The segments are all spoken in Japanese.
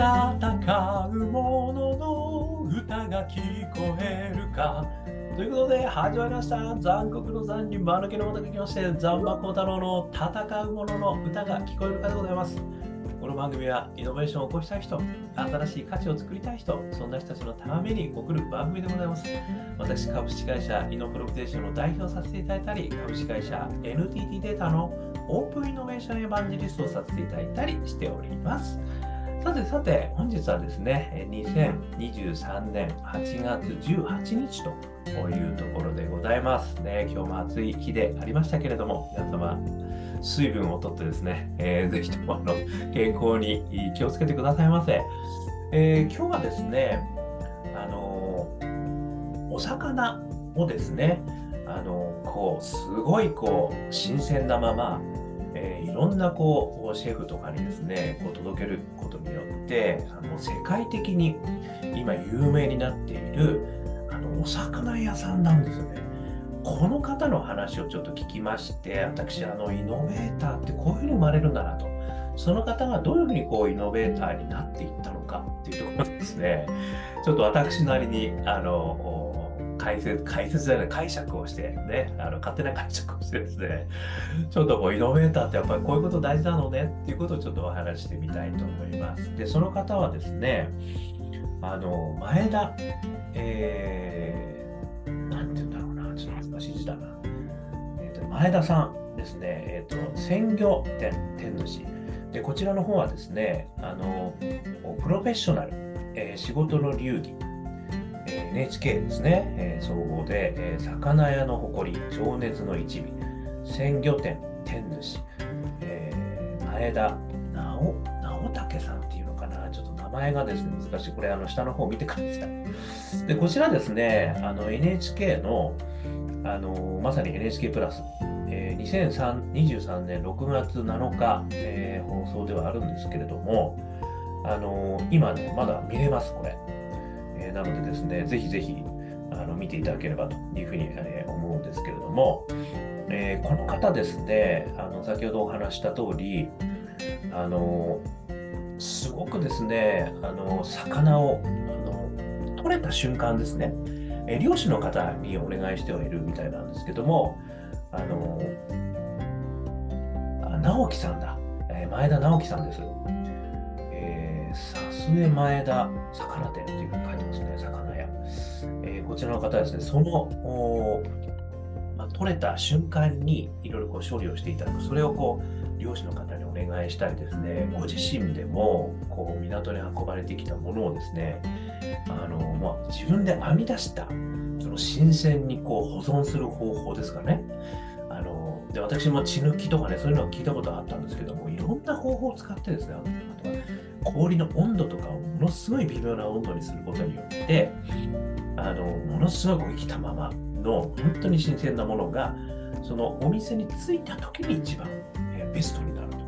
戦う者の歌が聞こえるかということで始まりました残酷の残に間抜けのもとが来まして残馬幸太郎の戦う者の歌が聞こえるかでございますこの番組はイノベーションを起こしたい人、新しい価値を作りたい人、そんな人たちのために送る番組でございます。私、株式会社イノプロビテーションの代表させていただいたり、株式会社 NTT データのオープンイノベーションエヴァンジリストをさせていただいたりしております。さてさて、本日はですね、2023年8月18日というところでございますね。今日も暑い日でありましたけれども、皆様、水分をとってですね、えー、ぜひともあの健康に気をつけてくださいませ。えー、今日はですね、あのお魚をですね、あのこうすごいこう新鮮なまま、ろんなこうシェフとかにですねこう届けることによってあの世界的に今有名になっているあのお魚屋さんなんですよね。この方の話をちょっと聞きまして、私、あの、イノベーターってこういうふうに生まれるんだなと。その方がどういうふうにこう、イノベーターになっていったのかっていうところですね、ちょっと私なりに、あの、解説、解説じゃない、解釈をしてね、あの勝手な解釈をしてですね、ちょっとこう、イノベーターってやっぱりこういうこと大事なのねっていうことをちょっとお話してみたいと思います。で、その方はですね、あの、前田、えー、なんて言うんだろうな、ちょっと難しい字だな。えーと、前田さんですね、えーと、鮮魚店店主。で、こちらの方はですね、あのプロフェッショナル、えー、仕事の流儀、NHK ですね、えー、総合で、えー、魚屋の誇り、情熱の一尾、鮮魚店店主、えー、前田直直武さんっていうのかな、ちょっと名前がですね、難しい。これ、あの下の方見てください。で、こちらですね、あの NHK の、あのまさに NHK プラス、えー、2023年6月7日、えー、放送ではあるんですけれども、あの今ね、まだ見れます、これ。え、なのでですね、ぜひぜひあの見ていただければというふうに、えー、思うんですけれども、えー、この方ですね、あの先ほどお話した通り、あのすごくですね、あの魚をあの取れた瞬間ですね、え漁師の方にお願いしてはいるみたいなんですけども、あの、あ直樹さんだ、え、前田直樹さんです。えー、さすえ前田魚店っていうふうに書いてますね、魚屋。えー、こちらの方はですね、その、まあ、取れた瞬間にいろいろこう処理をしていただく、それをこう、漁師の方にお願いしたりですね、ご自身でもこう港に運ばれてきたものをですね、あのまあ、自分で編み出したその新鮮にこう保存する方法ですかね。あので私も血抜きとかねそういうのは聞いたことあったんですけどもいろんな方法を使ってですね氷の温度とかをものすごい微妙な温度にすることによってあのものすごく生きたままの本当に新鮮なものがそのお店に着いた時に一番、えベストになると。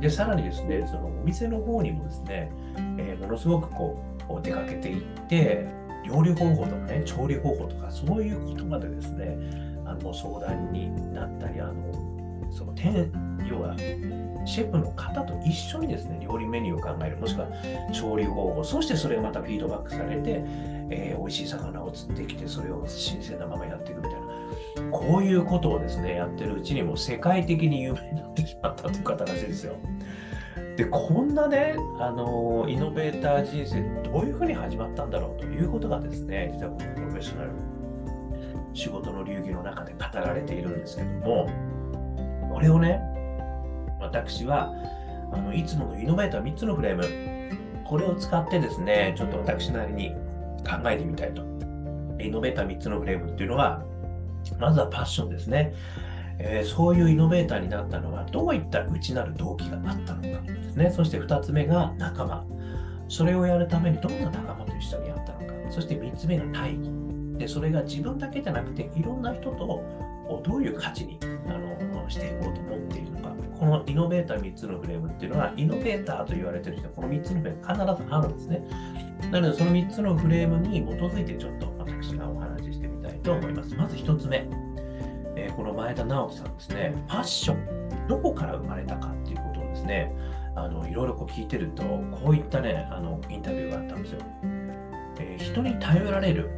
でさらにですねそのお店の方にもですね、えー、ものすごくこう出かけていって料理方法とかね調理方法とかそういうことまでですねあの相談になったりあのその店要はシェフの方と一緒にですね料理メニューを考える。もしくは調理方法。そしてそれがまたフィードバックされて、えー、美味しい魚を釣ってきてそれを新鮮なままやっていくみたいな。こういうことをですねやってるうちにもう世界的に有名になってしまったという方らしいですよ。でこんなねあのイノベーター人生どういうふうに始まったんだろうということがですね実はこのプロフェッショナル仕事の流儀の中で語られているんですけどもこれをね私はあのいつものイノベーター3つのフレームこれを使ってですねちょっと私なりに考えてみたいとイノベーター3つのフレームっていうのはまずはパッションですねえー、そういうイノベーターになったのはどういった内なる動機があったのかですね。そして2つ目が仲間。それをやるためにどんな仲間と一緒にやったのか。そして3つ目が大義。で、それが自分だけじゃなくていろんな人とどういう価値にあのしていこうと思っているのか。このイノベーター3つのフレームっていうのは、イノベーターと言われてる人はこの3つのフレーム必ずあるんですね。なので、その3つのフレームに基づいてちょっと私がお話ししてみたいと思います。まず1つ目。えー、この前田直樹さんですね、ファッション、どこから生まれたかっていうことをですね、あのいろいろこう聞いてると、こういったね、あのインタビューがあったんですよ。えー、人に頼られる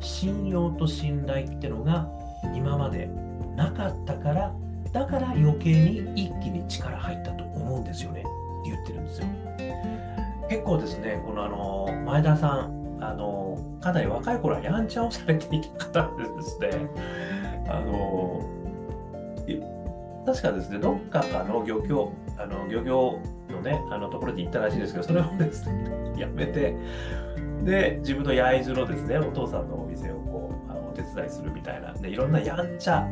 信用と信頼ってのが今までなかったから、だから余計に一気に力入ったと思うんですよねって言ってるんですよ。結構ですね、このあの前田さん、あのかなり若い頃はやんちゃをされていた方でですね、あの確かですね、どっかかの漁協、あの漁業のね、あのところに行ったらしいですけど、それをですね、やめて、で、自分の焼津のですね、お父さんのお店をこう、あのお手伝いするみたいな、で、いろんなやんちゃ、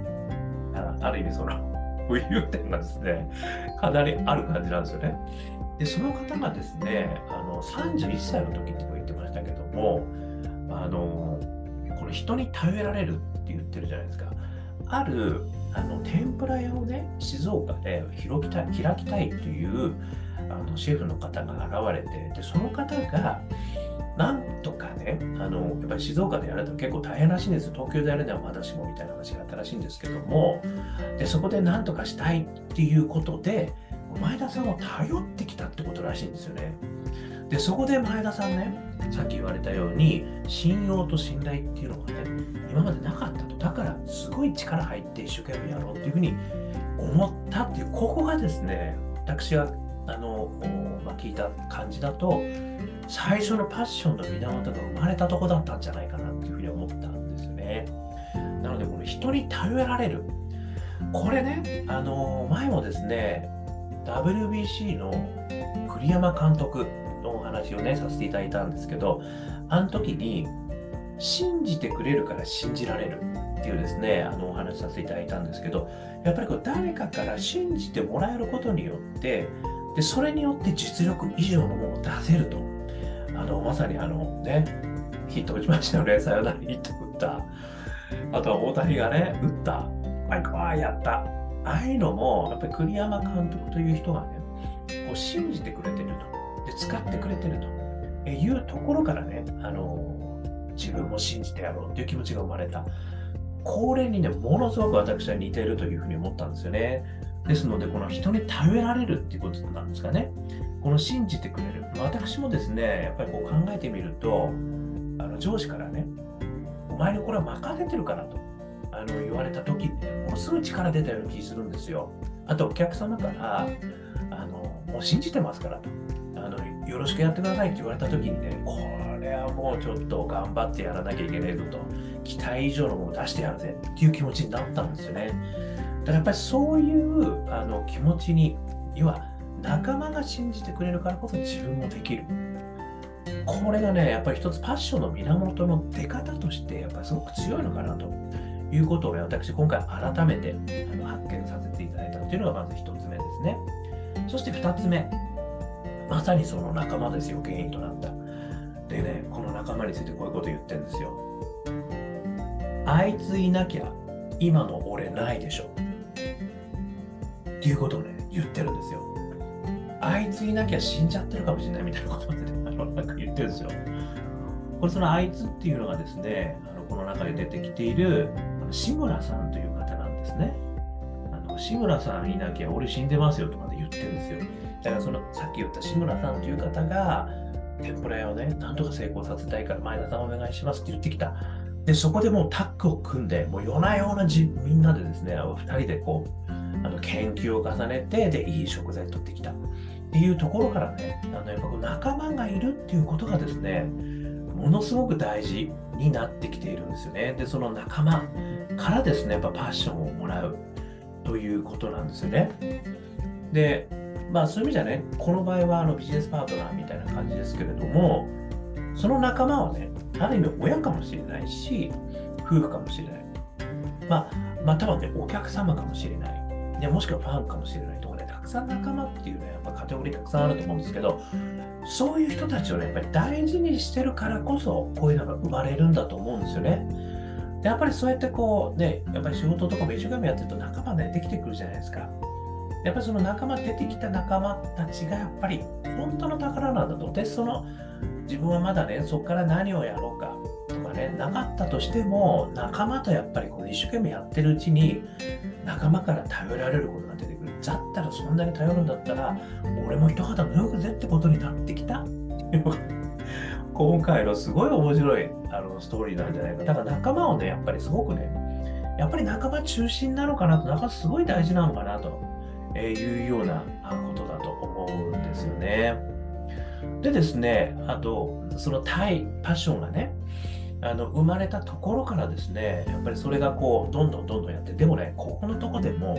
あある意味その、浮遊点がですね、かなりある感じなんですよね。で、その方がですね、あの31歳の時っても言ってましたけども、あの、この人に頼られるって言ってるじゃないですか。あるあの天ぷら屋をね、静岡で開きたい開きたいというあのシェフの方が現れて、でその方が、なんとかね、あのやっぱり静岡でやると結構大変らしいんですよ。東京でやるのはまだしもみたいな話があったらしいんですけども、でそこでなんとかしたいっていうことで、前田さんを頼ってきたってことらしいんですよね。で、そこで前田さんね、さっき言われたように、信用と信頼っていうのがね、今までなかったと。だから、すごい力入って一生懸命やろうっていうふうに思ったっていう、ここがですね、私は、あの、まあ、聞いた感じだと、最初のパッションの源が生まれたとこだったんじゃないかなっていうふうに思ったんですよね。なので、この人に頼られる。これね、あの、前もですね、WBC の栗山監督のお話をね、させていただいたんですけど、あの時に、信じてくれるから信じられるっていうですね、あのお話させていただいたんですけど、やっぱりこう誰かから信じてもらえることによって、でそれによって実力以上のものを出せると。あのまさにあのね、ヒット打ちましたよね、さよならヒット打った。あとは大谷がね、打った。マイクワーやった。ああいうのも、やっぱり栗山監督という人がね、こう信じてくれてると。で、使ってくれてるというところからね、あの自分も信じてやろうという気持ちが生まれた。これにね、ものすごく私は似ているというふうに思ったんですよね。ですので、この人に頼られるっていうことなんですかね。この信じてくれる。私もですね、やっぱりこう考えてみると、あの上司からね、お前にこれは任せてるからと。あの言われた時ってものすごい力出たような気するんですよ。あとお客様からあのもう信じてますからとあのよろしくやってくださいって言われた時にねこれはもうちょっと頑張ってやらなきゃいけないぞと期待以上のものを出してやるぜっていう気持ちになったんですよね。だからやっぱりそういうあの気持ちに要は仲間が信じてくれるからこそ自分もできる。これがね、やっぱり一つパッションの源の出方として、やっぱりすごく強いのかなということをね、私、今回改めてあの発見させていただいたというのがまず1つ目ですね。そして2つ目、まさにその仲間ですよ、原因となった。でね、この仲間についてこういうこと言ってるんですよ。あいついなきゃ今の俺ないでしょ。っていうことをね、言ってるんですよ。あいついなきゃ死んじゃってるかもしれないみたいなことで、ね、あのなんか言ってるんですよ。これそのあいつっていうのがですね、あのこの中で出てきている志村さんという方なんですね。あの志村さんいなきゃ俺死んでますよとかで言ってるんですよ。だからそのさっき言った志村さんという方が天ぷら屋をね、なんとか成功させたいから前田さんお願いしますって言ってきた。で、そこでもうタッグを組んで、もう夜な夜なじみんなでですね、2人でこう、あの研究を重ねて、で、いい食材を取ってきた。っていうところからね、あのやっぱこう仲間がいるっていうことがですね、ものすごく大事になってきているんですよね。で、その仲間からですね、やっぱパッションをもらうということなんですよね。で、まあそういう意味じゃね、この場合はあのビジネスパートナーみたいな感じですけれども、その仲間はね、ある意味親かもしれないし、夫婦かもしれない。まあ、またはね、お客様かもしれない。でもしくはファンかもしれないとかね、たくさん仲間っていうね、やっぱカテゴリーたくさんあると思うんですけど、そういう人たちをね、やっぱり大事にしてるからこそ、こういうのが生まれるんだと思うんですよね。でやっぱりそうやってこうね、やっぱり仕事とかも一生懸命やってると仲間ね、できてくるじゃないですか。やっぱりその仲間、出てきた仲間たちがやっぱり本当の宝なんだと。で、その自分はまだね、そこから何をやろうかとかね、なかったとしても、仲間とやっぱりこう一生懸命やってるうちに、仲間から頼られることが出てくる。だったらそんなに頼るんだったら、俺も一肌脱ぐぜってことになってきたっていうのが、今回のすごい面白いあのストーリーなんじゃないか。だから仲間をね、やっぱりすごくね、やっぱり仲間中心なのかなと、仲間すごい大事なのかなというようなことだと思うんですよね。でですね、あと、その対パッションがね、あの生まれたところからですね、やっぱりそれがこう、どんどんどんどんやって、でもね、ここのとこでも、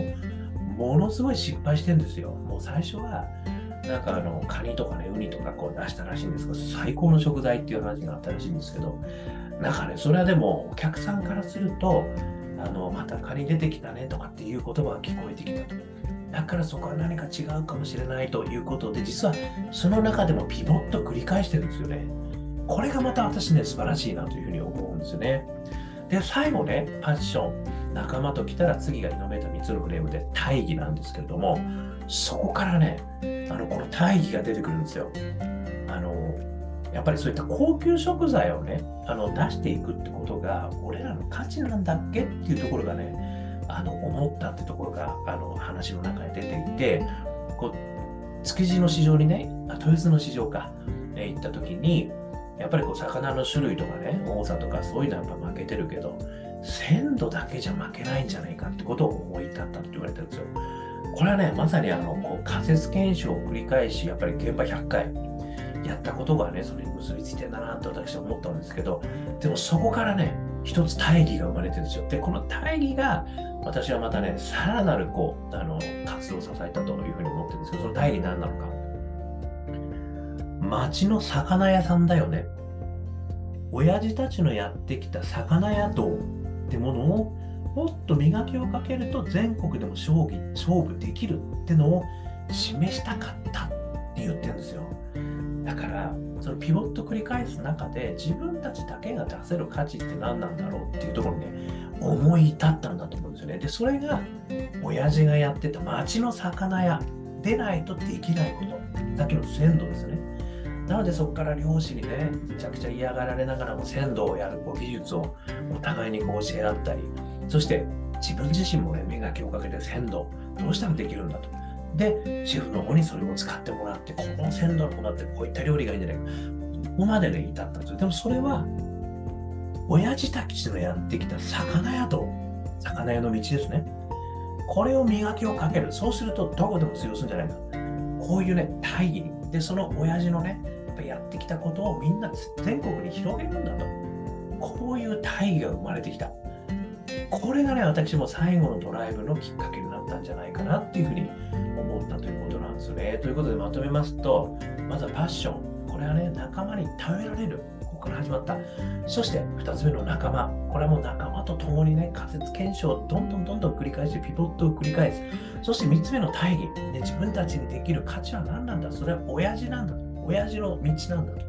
ものすごい失敗してるんですよ。もう最初は、なんかあの、カニとかね、ウニとかこう出したらしいんですけど、最高の食材っていう話があったらしいんですけど、なんかね、それはでも、お客さんからすると、あの、またカニ出てきたねとかっていう言葉が聞こえてきたと。だからそこは何か違うかもしれないということで、実はその中でもピボット繰り返してるんですよね。これがまた私ね、素晴らしいなというふうに思うんですよね。で、最後ね、パッション、仲間と来たら次がイノベーター3つのフレームで大義なんですけれども、そこからね、あのこの大義が出てくるんですよ。あのやっぱりそういった高級食材をね、あの出していくってことが、俺らの価値なんだっけっていうところがね、あの思ったってところがあの話の中で出ていて、こう築地の市場にね、豊洲の市場か、え行った時に、やっぱりこう魚の種類とかね、多さとかそういうのはやっぱ負けてるけど、鮮度だけじゃ負けないんじゃないかってことを思い立ったって言われてるんですよ。これはね、まさにあのこう仮説検証を繰り返し、やっぱり現場100回やったことがね、それに結びついてんだなと私は思ったんですけど、でもそこからね、一つ大義が生まれてるんですよ。で、この大義が私はまたね、さらなるこう、あの、活動を支えたというふうに思ってるんですけど、その大義何なのか。町の魚屋さんだよね。親父たちのやってきた魚屋道ってものをもっと磨きをかけると全国でも勝負勝負できるってのを示したかったって言ってるんですよ。だからそのピボット繰り返す中で自分たちだけが出せる価値って何なんだろうっていうところにね思い至ったんだと思うんですよね。でそれが親父がやってた町の魚屋でないとできないことさっきの鮮度ですね。なのでそこから漁師にね、めちゃくちゃ嫌がられながらも鮮度をやるこう技術をお互いにこう教え合ったり、そして自分自身もね、磨きをかけて鮮度、どうしたらできるんだと。で、シェフの方にそれを使ってもらって、この鮮度のものってこういった料理がいいんじゃないか。ここまでね、至ったんですよ。でもそれは、親父たちのやってきた魚屋と、魚屋の道ですね。これを磨きをかける。そうすると、どこでも通用するんじゃないか。こういうね、大義。で、その親父のね、ってきたことをみんな全国に広げるんだと。こういう大義が生まれてきた。これがね、私も最後のドライブのきっかけになったんじゃないかなっていうふうに思ったということなんですね。ということでまとめますと、まずはパッション。これはね、仲間に頼られる。ここから始まった。そして2つ目の仲間。これはもう仲間と共にね、仮説検証をどんどんどんどん繰り返して、ピボットを繰り返す。そして3つ目の大義。ね、自分たちにできる価値は何なんだそれは親父なんだ。親父の道なんだと。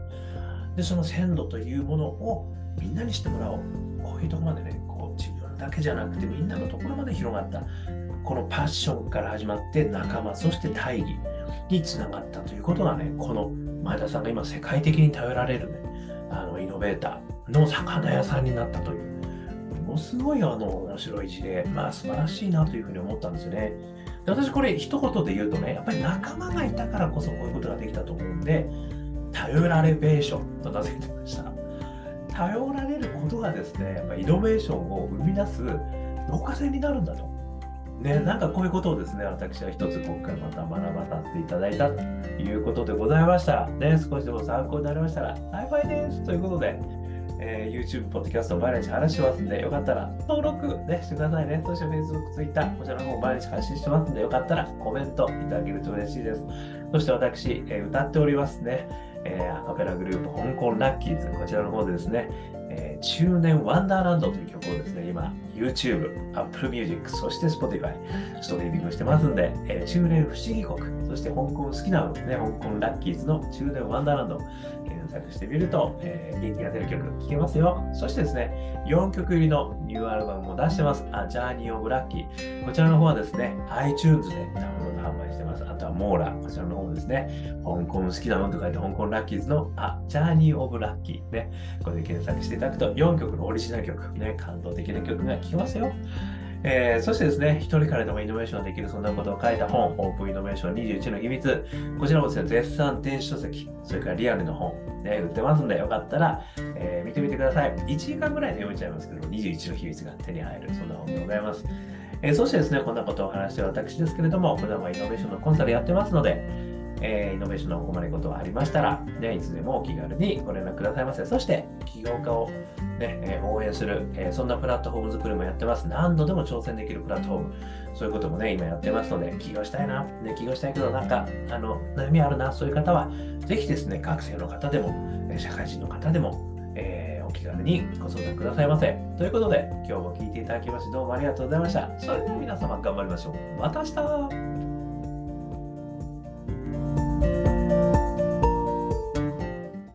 で、その鮮度というものをみんなにしてもらおう。こういうとこまでね、こう自分だけじゃなくてみんなのところまで広がった。このパッションから始まって仲間、そして大義につながったということがね、この前田さんが今世界的に頼られるね、あのイノベーターの魚屋さんになったという、ものすごいあの面白い事例、まあ素晴らしいなというふうに思ったんですよね。で私これ一言で言うとね、やっぱり仲間がいたからこそこういうことができたと思うんで、頼られベーションと名付けてました。頼られることがですね、やっぱイノベーションを生み出す導火線になるんだと。ね、なんかこういうことをですね、私は一つ今回また学ばさせていただいたということでございました。ね、少しでも参考になりましたら、幸いですということで、えー、YouTube、ポッドキャスト毎日話しますんで、よかったら登録、ね、してくださいね。そして Facebook、Twitter、こちらの方毎日発信してますんで、よかったらコメントいただけると嬉しいです。そして私、えー、歌っておりますね。えー、アカペラグループ、香港ラッキーズ、こちらの方でですね、えー、中年ワンダーランドという曲をですね、今、YouTube、Apple Music、そして Spotify、ストリーミングしてますんで、えー、中年不思議国、そして香港好きなのね、香港ラッキーズの中年ワンダーランド、検索してみると、えー、元気が出る曲聴けますよ。そしてですね、4曲入りのニューアルバムも出してます。A Journey of Lucky。こちらの方はですね、iTunes でダウンロード販売してます。あとはモーラ、こちらの方ですね、香港好きなの？と書いて香港ラッキーズの A Journey of Lucky。ね、これで検索していただくと4曲のオリジナル曲、ね、感動的な曲が聴けますよ。えー、そしてですね、一人からでもイノベーションできるそんなことを書いた本、オープンイノベーション21の秘密。こちらもですね、絶賛電子書籍、それからリアルの本、ね、売ってますんで、よかったら、えー、見てみてください。1時間ぐらいで読めちゃいますけど、21の秘密が手に入る、そんな本でございます。えー、そしてですね、こんなことを話している私ですけれども、普段はイノベーションのコンサルやってますので、えー、イノベーションのお困りごとがありましたら、ね、いつでもお気軽にご連絡くださいませ。そして、起業家を、ねえ、応援する、え、そんなプラットフォーム作りもやってます。何度でも挑戦できるプラットフォーム。そういうこともね、今やってますので、起業したいな、ね、起業したいけど、なんか、あの、悩みあるな、そういう方は、ぜひですね、学生の方でも、社会人の方でも、気軽にご相談くださいませ。ということで、今日も聞いていただきまして、どうもありがとうございました。それでは皆様頑張りましょう。また明日